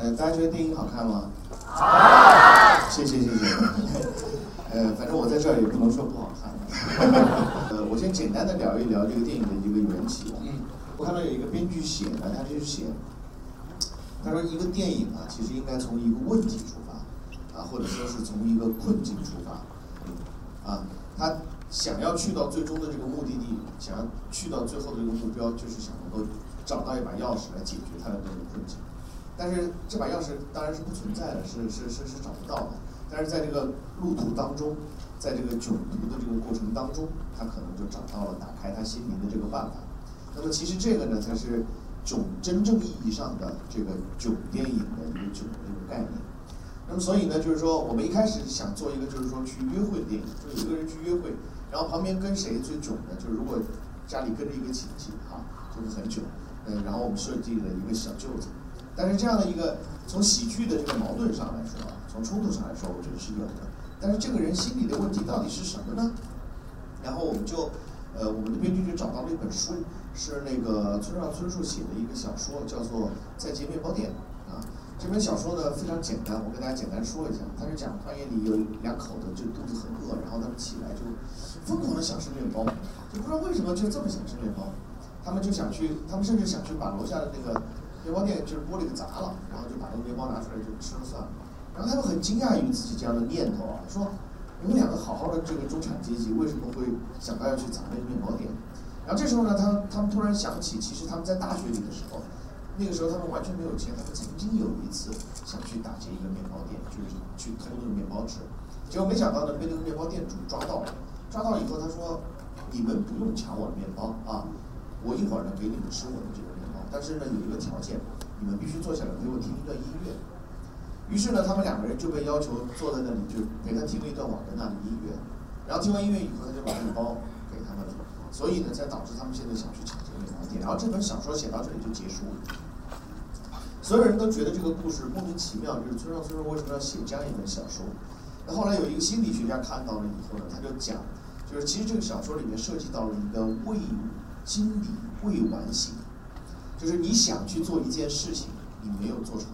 呃，大家觉得电影好看吗？好。谢谢谢谢。呃，反正我在这儿也不能说不好看。呃，我先简单的聊一聊这个电影的一个缘起。嗯。我看到有一个编剧写呢，他就写，他说一个电影啊，其实应该从一个问题出发，啊，或者说是从一个困境出发，啊，他想要去到最终的这个目的地，想要去到最后的这个目标，就是想能够找到一把钥匙来解决他的这个困境。但是这把钥匙当然是不存在的，是是是是找不到的。但是在这个路途当中，在这个囧途的这个过程当中，他可能就找到了打开他心灵的这个办法。那么其实这个呢，才是囧真正意义上的这个囧电影的一个囧的一个概念。那么所以呢，就是说我们一开始想做一个，就是说去约会的电影，就有一个人去约会，然后旁边跟谁最囧呢？就是如果家里跟着一个亲戚哈，就是很囧，嗯，然后我们设计了一个小舅子。但是这样的一个从喜剧的这个矛盾上来说啊，从冲突上来说，我觉得是有的。但是这个人心里的问题到底是什么呢？然后我们就，呃，我们的编剧就找到了一本书。是那个村上春树写的一个小说，叫做《再见面包店》啊。这本小说呢非常简单，我跟大家简单说一下。它是讲半夜里有两口子，就肚子很饿，然后他们起来就疯狂的想吃面包，就不知道为什么就这么想吃面包。他们就想去，他们甚至想去把楼下的那个面包店就是玻璃给砸了，然后就把那个面包拿出来就吃了算了。然后他们很惊讶于自己这样的念头啊，说你们两个好好的这个中产阶级，为什么会想到要去砸那个面包店？然后这时候呢，他他们突然想起，其实他们在大学里的时候，那个时候他们完全没有钱，他们曾经有一次想去打劫一个面包店，就是去偷那个面包吃，结果没想到呢，被那个面包店主抓到了。抓到以后，他说：“你们不用抢我的面包啊，我一会儿呢给你们吃我的这个面，但是呢有一个条件，你们必须坐下来给我听一段音乐。”于是呢，他们两个人就被要求坐在那里，就陪他听了一段瓦格纳的音乐。然后听完音乐以后，他就把那个包给他们了。所以呢，才导致他们现在想去抢这个面包店。然后这本小说写到这里就结束了。所有人都觉得这个故事莫名其妙，就是村上春树为什么要写这样一本小说？那后来有一个心理学家看到了以后呢，他就讲，就是其实这个小说里面涉及到了一个未经理未完形，就是你想去做一件事情，你没有做成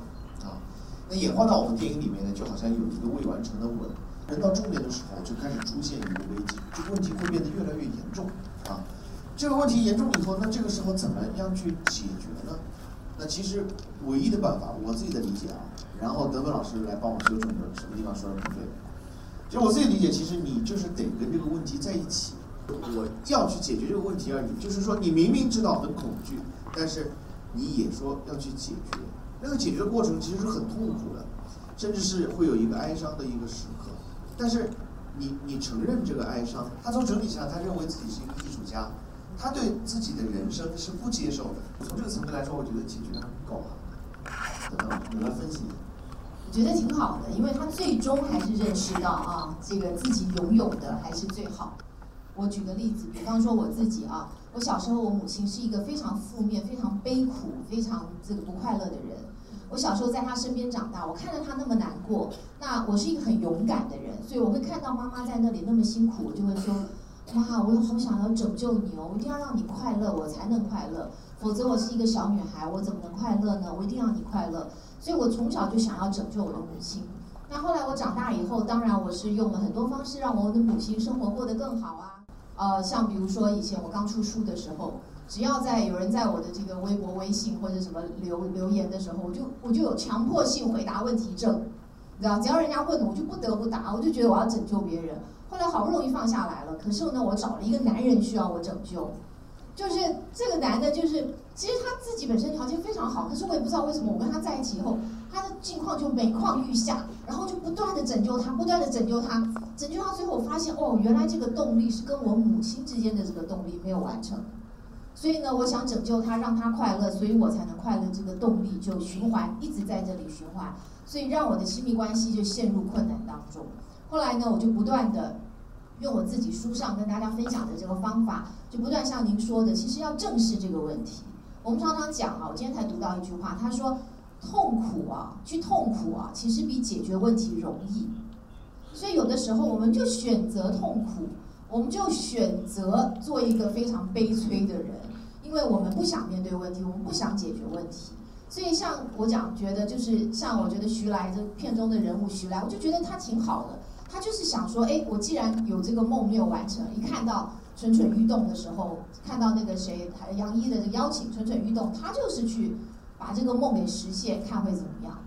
啊。那演化到我们电影里面呢，就好像有一个未完成的吻。人到中年的时候，就开始出现一个危机，这个问题会变得越来越严重啊。这个问题严重以后，那这个时候怎么样去解决呢？那其实唯一的办法，我自己的理解啊，然后德文老师来帮我纠正，什么地方说的不对。就我自己理解，其实你就是得跟这个问题在一起，我要去解决这个问题而已。就是说，你明明知道很恐惧，但是你也说要去解决，那个解决的过程其实是很痛苦的，甚至是会有一个哀伤的一个时刻。但是，你你承认这个哀伤，他从整体上他认为自己是一个艺术家，他对自己的人生是不接受的。从这个层面来说，我觉得解决的不够好。等等，你来分析。我觉得挺好的，因为他最终还是认识到啊，这个自己拥有的还是最好。我举个例子，比方说我自己啊，我小时候我母亲是一个非常负面、非常悲苦、非常这个不快乐的人。我小时候在她身边长大，我看着她那么难过，那我是一个很勇敢的人，所以我会看到妈妈在那里那么辛苦，我就会说，妈，我好想要拯救你哦，我一定要让你快乐，我才能快乐，否则我是一个小女孩，我怎么能快乐呢？我一定要你快乐，所以我从小就想要拯救我的母亲。那后来我长大以后，当然我是用了很多方式让我的母亲生活过得更好啊，呃，像比如说以前我刚出书的时候。只要在有人在我的这个微博、微信或者什么留留言的时候，我就我就有强迫性回答问题症，你知道？只要人家问，我就不得不答，我就觉得我要拯救别人。后来好不容易放下来了，可是呢，我找了一个男人需要我拯救，就是这个男的，就是其实他自己本身条件非常好，可是我也不知道为什么我跟他在一起以后，他的境况就每况愈下，然后就不断的拯救他，不断的拯救他，拯救到最后，我发现哦，原来这个动力是跟我母亲之间的这个动力没有完成。所以呢，我想拯救他，让他快乐，所以我才能快乐。这个动力就循环，一直在这里循环，所以让我的亲密关系就陷入困难当中。后来呢，我就不断的用我自己书上跟大家分享的这个方法，就不断像您说的，其实要正视这个问题。我们常常讲啊，我今天才读到一句话，他说：“痛苦啊，去痛苦啊，其实比解决问题容易。”所以有的时候，我们就选择痛苦，我们就选择做一个非常悲催的人。因为我们不想面对问题，我们不想解决问题，所以像我讲，觉得就是像我觉得徐来这片中的人物徐来，我就觉得他挺好的。他就是想说，哎，我既然有这个梦没有完成，一看到蠢蠢欲动的时候，看到那个谁杨一的这邀请，蠢蠢欲动，他就是去把这个梦给实现，看会怎么样。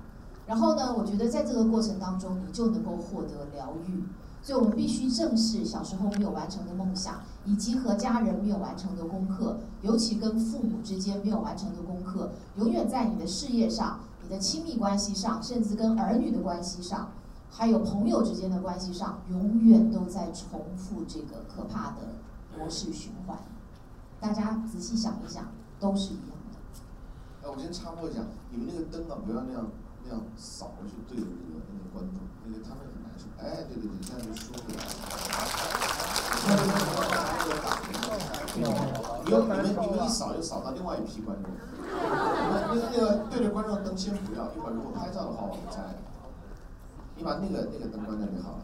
然后呢，我觉得在这个过程当中，你就能够获得疗愈。所以我们必须正视小时候没有完成的梦想，以及和家人没有完成的功课，尤其跟父母之间没有完成的功课，永远在你的事业上、你的亲密关系上，甚至跟儿女的关系上。还有朋友之间的关系上，永远都在重复这个可怕的模式循环。大家仔细想一想，都是一样我先插播一下，你们那个灯啊，不要那样那样扫过去对着那个那个观众，那个他们很难受。哎，对对对，这样就舒服了。你们你们一扫就扫到另外一批观众。那那个对着观众灯先不要，一会儿如果拍照的话，我们再。你把那个那个灯关掉就好了。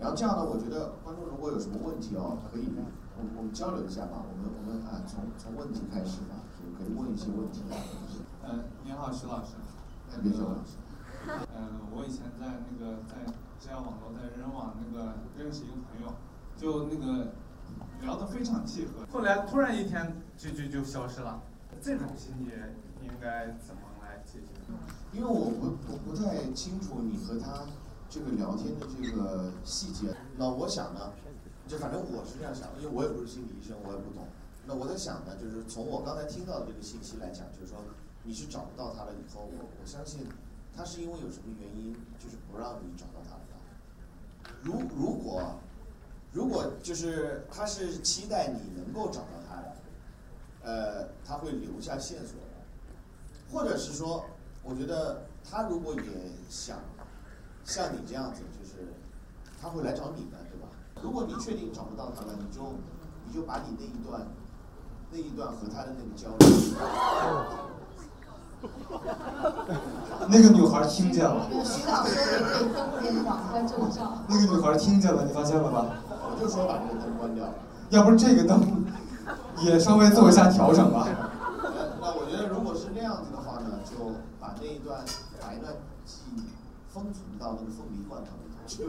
然后这样呢，我觉得观众如果有什么问题哦，可以，我我们交流一下吧。我们我们啊，从从问题开始吧，可以问一些问题。嗯，你好，徐老师。别徐老师。嗯，我以前在那个在社交网络在人网那个认识一个朋友，就那个聊得非常契合，后来突然一天就就就消失了。这种心理应该怎么来解决？因为我不我不太清楚你和他这个聊天的这个细节，那我想呢，就反正我是这样想，因为我也不是心理医生，我也不懂。我在想呢，就是从我刚才听到的这个信息来讲，就是说你是找不到他了以后，我我相信他是因为有什么原因，就是不让你找到他了。如如果如果就是他是期待你能够找到他的，呃，他会留下线索的，或者是说。我觉得他如果也想像你这样子，就是他会来找你的，对吧？如果你确定找不到他了，你就你就把你那一段那一段和他的那个交流。那个女孩听见了。徐导说的可以登联网关证照。那个女孩听见了，你发现了吧？我就说把这个灯关掉。要不这个灯也稍微做一下调整吧。那我觉得如果是那样子的话呢，就。把那一段把一段记忆封存到那个凤梨罐头里头去。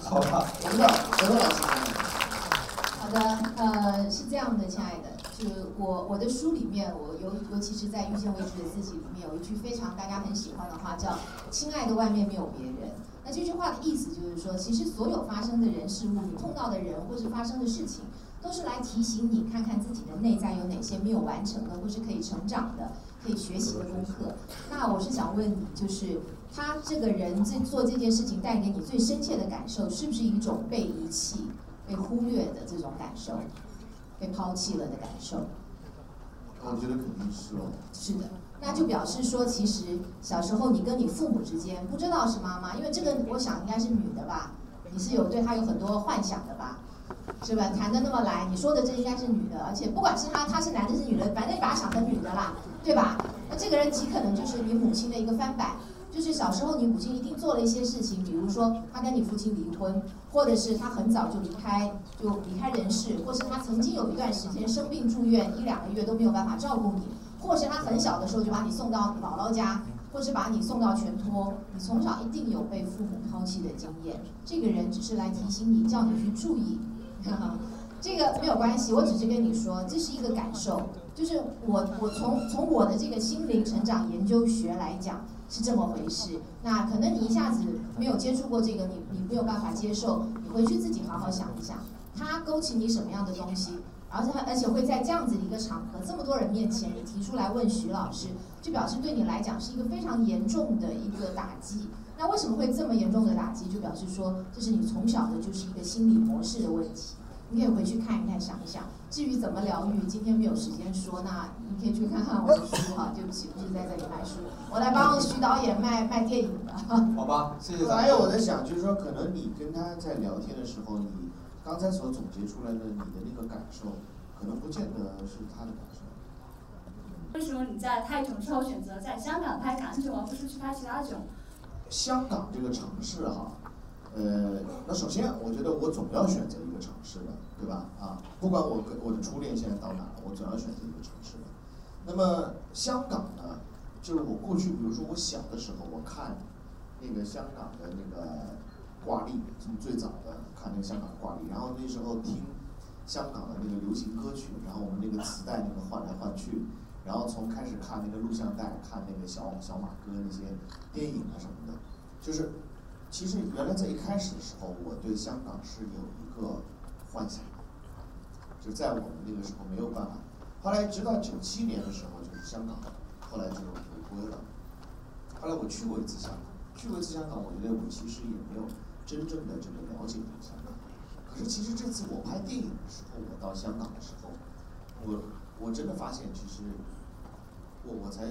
好 的，陈导，陈导老师。好的，呃，是这样的，亲爱的，就我我的书里面，我尤尤其是在《遇见未知的自己》里面，有一句非常大家很喜欢的话，叫“亲爱的，外面没有别人”。那这句话的意思就是说，其实所有发生的人事物，你碰到的人或是发生的事情，都是来提醒你看看自己的内在有哪些没有完成的，或是可以成长的。可以学习的功课。那我是想问你，就是他这个人在做这件事情带给你最深切的感受，是不是一种被遗弃、被忽略的这种感受，被抛弃了的感受？我觉得肯定是哦。是的，那就表示说，其实小时候你跟你父母之间不知道是妈妈，因为这个我想应该是女的吧？你是有对她有很多幻想的吧？是吧？谈的那么来，你说的这应该是女的，而且不管是她，她是男的，是女的，反正你把他想成女的啦，对吧？那这个人极可能就是你母亲的一个翻版，就是小时候你母亲一定做了一些事情，比如说她跟你父亲离婚，或者是她很早就离开，就离开人世，或是她曾经有一段时间生病住院一两个月都没有办法照顾你，或是她很小的时候就把你送到姥姥家，或是把你送到全托，你从小一定有被父母抛弃的经验。这个人只是来提醒你，叫你去注意。这个没有关系，我只是跟你说，这是一个感受，就是我我从从我的这个心灵成长研究学来讲是这么回事。那可能你一下子没有接触过这个，你你没有办法接受，你回去自己好好想一想，它勾起你什么样的东西，而且而且会在这样子一个场合，这么多人面前，你提出来问徐老师，就表示对你来讲是一个非常严重的一个打击。那为什么会这么严重的打击？就表示说，这是你从小的就是一个心理模式的问题。你可以回去看一看，想一想。至于怎么疗愈，今天没有时间说，那你可以去看看我的书哈。对不起，不是在这里卖书，我来帮徐导演卖卖电影的。好吧，谢谢。还有我在想，就是说，可能你跟他在聊天的时候，你刚才所总结出来的你的那个感受，可能不见得是他的感受。为什么你在泰囧之后选择在香港拍港囧，而不是去拍其他囧？香港这个城市哈，呃，那首先我觉得我总要选择一个城市的，对吧？啊，不管我跟我的初恋现在到哪了，我总要选择一个城市的。那么香港呢，就是我过去，比如说我小的时候，我看那个香港的那个挂历，从最早的看那个香港的挂历，然后那时候听香港的那个流行歌曲，然后我们那个磁带那个换来换去，然后从开始看那个录像带，看那个小小马哥那些电影啊什么的，就是其实原来在一开始的时候，我对香港是有一个幻想，就在我们那个时候没有办法。后来直到九七年的时候，就是香港，后来就回归了。后来我去过一次香港，去过一次香港，我觉得我其实也没有真正的这个了解过香港。可是其实这次我拍电影的时候，我到香港的时候，我我真的发现，其实我我才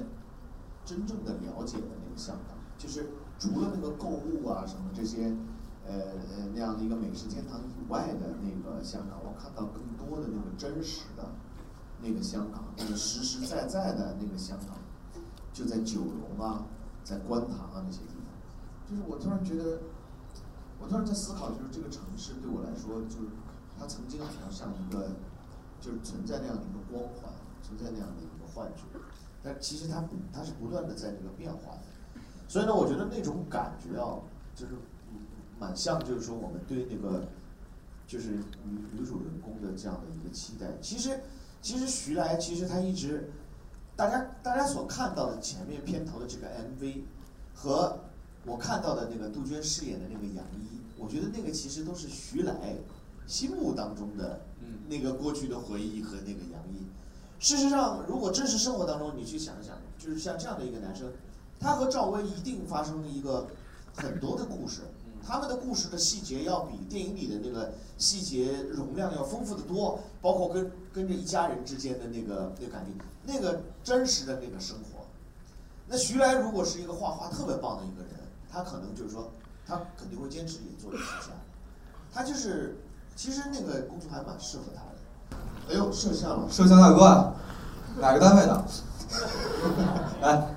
真正的了解了那个香港，就是除了那个购物啊什么这些，呃那样的一个美食天堂以外的那个香港，我看到更多的那个真实的那个香港，那个实实在在的那个香港，就在九龙啊，在观塘啊那些地方，就是我突然觉得，我突然在思考，就是这个城市对我来说，就是它曾经好像像一个，就是存在那样的一个光环，存在那样的一个幻觉，但其实它，它是不断的在这个变化的。所以呢，我觉得那种感觉啊，就是蛮像，就是说我们对那个，就是女女主人公的这样的一个期待。其实，其实徐来，其实他一直，大家大家所看到的前面片头的这个 MV，和我看到的那个杜鹃饰演的那个杨一，我觉得那个其实都是徐来心目当中的那个过去的回忆和那个杨一。事实上，如果真实生活当中你去想一想，就是像这样的一个男生，他和赵薇一定发生了一个很多的故事，他们的故事的细节要比电影里的那个细节容量要丰富的多，包括跟跟着一家人之间的那个那感情，那个真实的那个生活。那徐来如果是一个画画特别棒的一个人，他可能就是说，他肯定会坚持也做艺术家，他就是其实那个工作还蛮适合他的。哎呦，摄像了，摄像大哥，哪个单位的？来，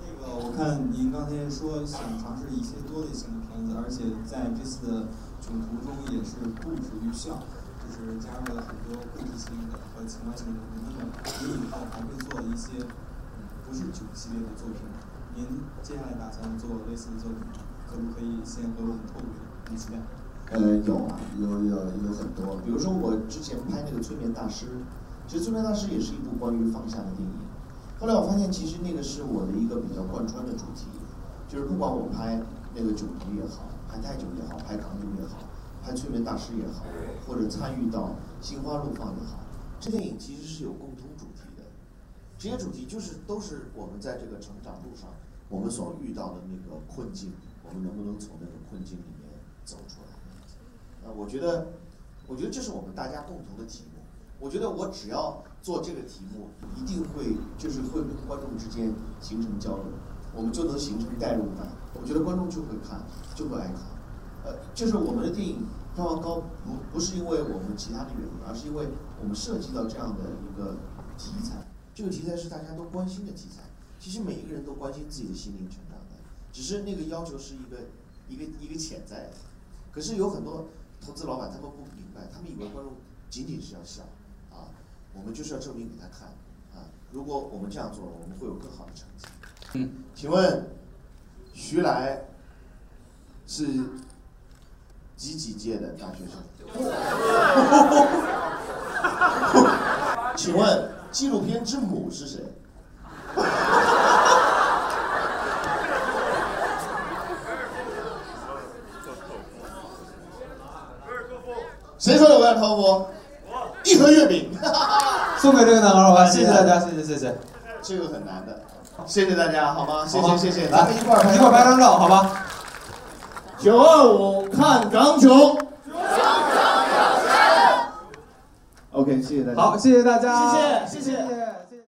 那个我看您刚才说想尝试一些多类型的片子，而且在这次的囧途中也是不止于笑，就是加入了很多故事性的和情感性的东西。那么您以后还会做一些不是囧系列的作品吗？您接下来打算做类似的作品吗？可不可以先和我们透露一下？很期待。呃，有啊，有有有很多，比如说我之前拍那个《催眠大师》，其实《催眠大师》也是一部关于放下的电影。后来我发现，其实那个是我的一个比较贯穿的主题，就是不管我拍那个囧途也好，拍泰囧也好，拍港囧也好，拍《催眠大师》也好，或者参与到《心花怒放》也好，这电影其实是有共同主题的。这些主题就是都是我们在这个成长路上我们所遇到的那个困境，我们能不能从那个困境里面走出来？呃，我觉得，我觉得这是我们大家共同的题目。我觉得我只要做这个题目，一定会就是会跟观众之间形成交流，我们就能形成代入感。我觉得观众就会看，就会爱看。呃，就是我们的电影票房高，不不是因为我们其他的原因，而是因为我们涉及到这样的一个题材。这个题材是大家都关心的题材。其实每一个人都关心自己的心灵成长的，只是那个要求是一个一个一个潜在的。可是有很多投资老板他们不明白，他们以为观众仅仅是要笑，啊，我们就是要证明给他看，啊，如果我们这样做，我们会有更好的成绩。嗯，请问徐来是几几届的大学生？请问纪录片之母是谁？谁说的我要托夫？一盒月饼，送给这个男孩儿吧，谢谢大家，谢谢谢谢。这个很难的，谢谢大家，好吗？谢谢谢谢，来咱们一块儿一块儿拍张照，好吧？九二五看港囧。OK，谢谢大家。好，谢谢大家，谢谢谢谢谢谢